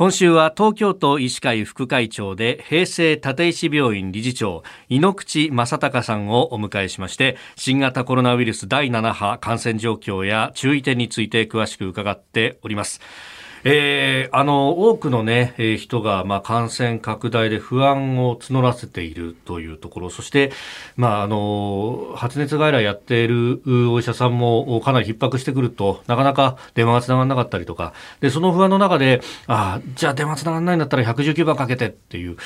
今週は東京都医師会副会長で平成立石病院理事長井ノ口正隆さんをお迎えしまして新型コロナウイルス第7波感染状況や注意点について詳しく伺っております。えー、あの多くの、ね、えー、人が、まあ、感染拡大で不安を募らせているというところ。そして、まあ、あの発熱外来やっているお医者さんもかなり逼迫してくるとなかなか電話がつながらなかったりとか。でその不安の中であじゃあ電話つながらないんだったら119番かけてっていう、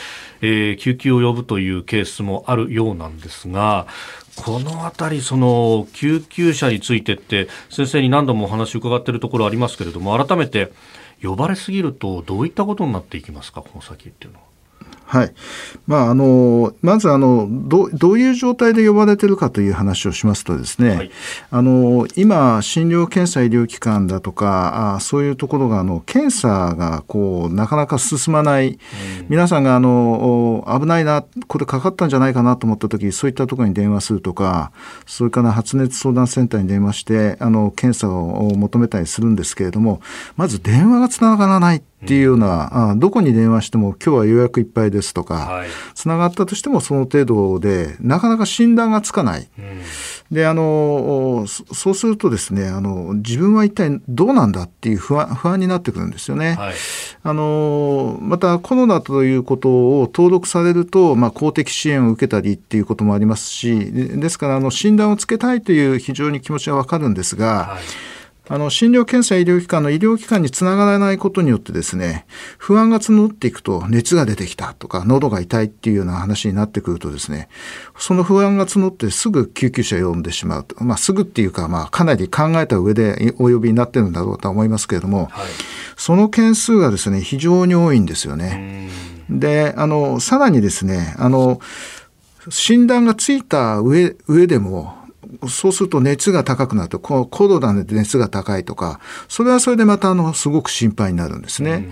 えー、救急を呼ぶというケースもあるようなんですがこのあたり、その救急車についてって、先生に何度もお話を伺っているところありますけれども、改めて、呼ばれすぎるとどういったことになっていきますかこの先っていうのは。はい。まあ、あのまずあのどどういう状態で呼ばれてるかという話をしますとですね、はい、あの今診療検査医療機関だとかあそういうところがあの検査がこうなかなか進まない、うん、皆さんがあの危ないなこれかかったんじゃないかなと思った時そういったところに電話するとかそれから発熱相談センターに電話してあの検査を求めたりするんですけれどもまず電話がつながらないっていうような、あどこに電話しても今日は予約いっぱいですとか、つ、な、がったとしてもその程度で、なかなか診断がつかない。うん、で、あの、そうするとですね、あの、自分は一体どうなんだっていう不安不安になってくるんですよね。はい、あの、またコロナということを登録されると、まあ、公的支援を受けたりっていうこともありますし、ですから、あの、診断をつけたいという非常に気持ちはわかるんですが、はいあの診療検査医療機関の医療機関につながらないことによってですね不安が募っていくと熱が出てきたとか喉が痛いっていうような話になってくるとですねその不安が募ってすぐ救急車を呼んでしまうと、まあ、すぐっていうか、まあ、かなり考えた上でお呼びになってるんだろうとは思いますけれども、はい、その件数がですね非常に多いんですよね。であのさらにですねあの診断がついた上上でもそうすると熱が高くなると、コロナで熱が高いとか、それはそれでまたあのすごく心配になるんですね。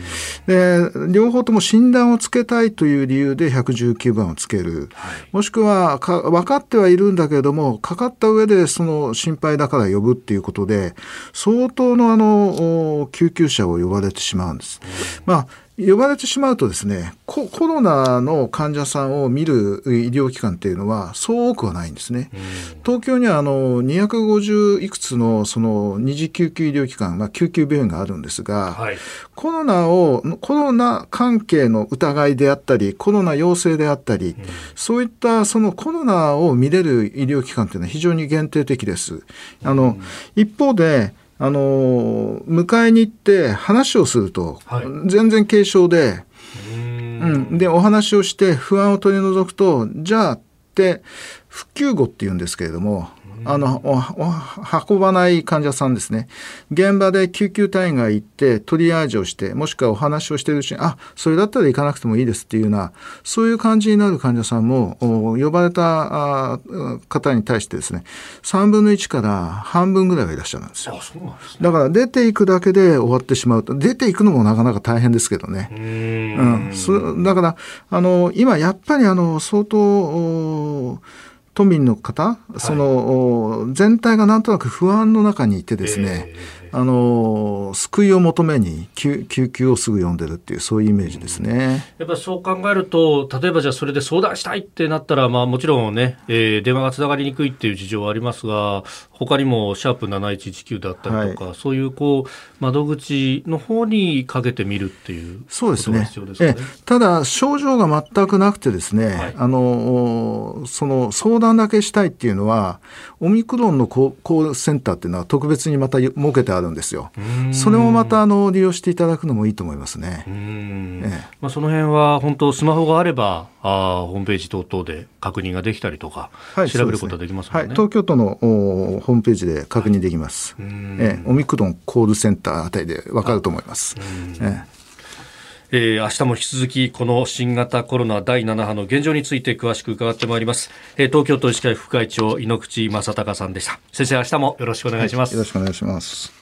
で、両方とも診断をつけたいという理由で119番をつける。もしくはか分かってはいるんだけれども、かかった上でその心配だから呼ぶっていうことで、相当のあの救急車を呼ばれてしまうんです。まあ呼ばれてしまうとですねコロナの患者さんを見る医療機関っていうのはそう多くはないんですね。東京にはあの250いくつのその二次救急医療機関、まあ、救急病院があるんですが、はい、コロナをコロナ関係の疑いであったりコロナ陽性であったり、うん、そういったそのコロナを見れる医療機関というのは非常に限定的です。あの、うん、一方であの迎えに行って話をすると、はい、全然軽症でうん、でお話をして不安を取り除くとじゃあって復旧後っていうんですけれどもあの運ばない患者さんですね。現場で救急隊員が行ってトリアージをしてもしくはお話をしているうちにあそれだったら行かなくてもいいですっていうようなそういう感じになる患者さんも呼ばれた方に対してですね3分の1から半分ぐらいはいらっしゃるんですよ、ね、だから出ていくだけで終わってしまうと出ていくのもなかなか大変ですけどね。うん、だからあの今やっぱりあの相当都民の方、その全体がなんとなく不安の中にいてですね、えーあの救いを求めに救急をすぐ呼んでるっていうそういうイメージですね、やっぱそう考えると例えばじゃあそれで相談したいってなったら、まあ、もちろんね、えー、電話がつながりにくいっていう事情はありますが他にもシャープ7119だったりとか、はい、そういうこう窓口の方にかけてみるっていうそうですね。え。ただ症状が全くなくてですね、はい、あのその相談だけしたいっていうのはオミクロンのコールセンターっていうのは特別にまた設けてあるんですよ。それもまたあの利用していただくのもいいと思いますね。ええ、まあその辺は本当スマホがあればあホームページ等々で確認ができたりとか、はい、調べることができます、ね、はい、東京都のホームページで確認できます。ええ、オミクロンコールセンターあたりでわかると思います。えええー、明日も引き続きこの新型コロナ第7波の現状について詳しく伺ってまいります、えー、東京都医師会副会長井ノ口正孝さんでした。先生明日もよろしくお願いします、はい、よろしくお願いします。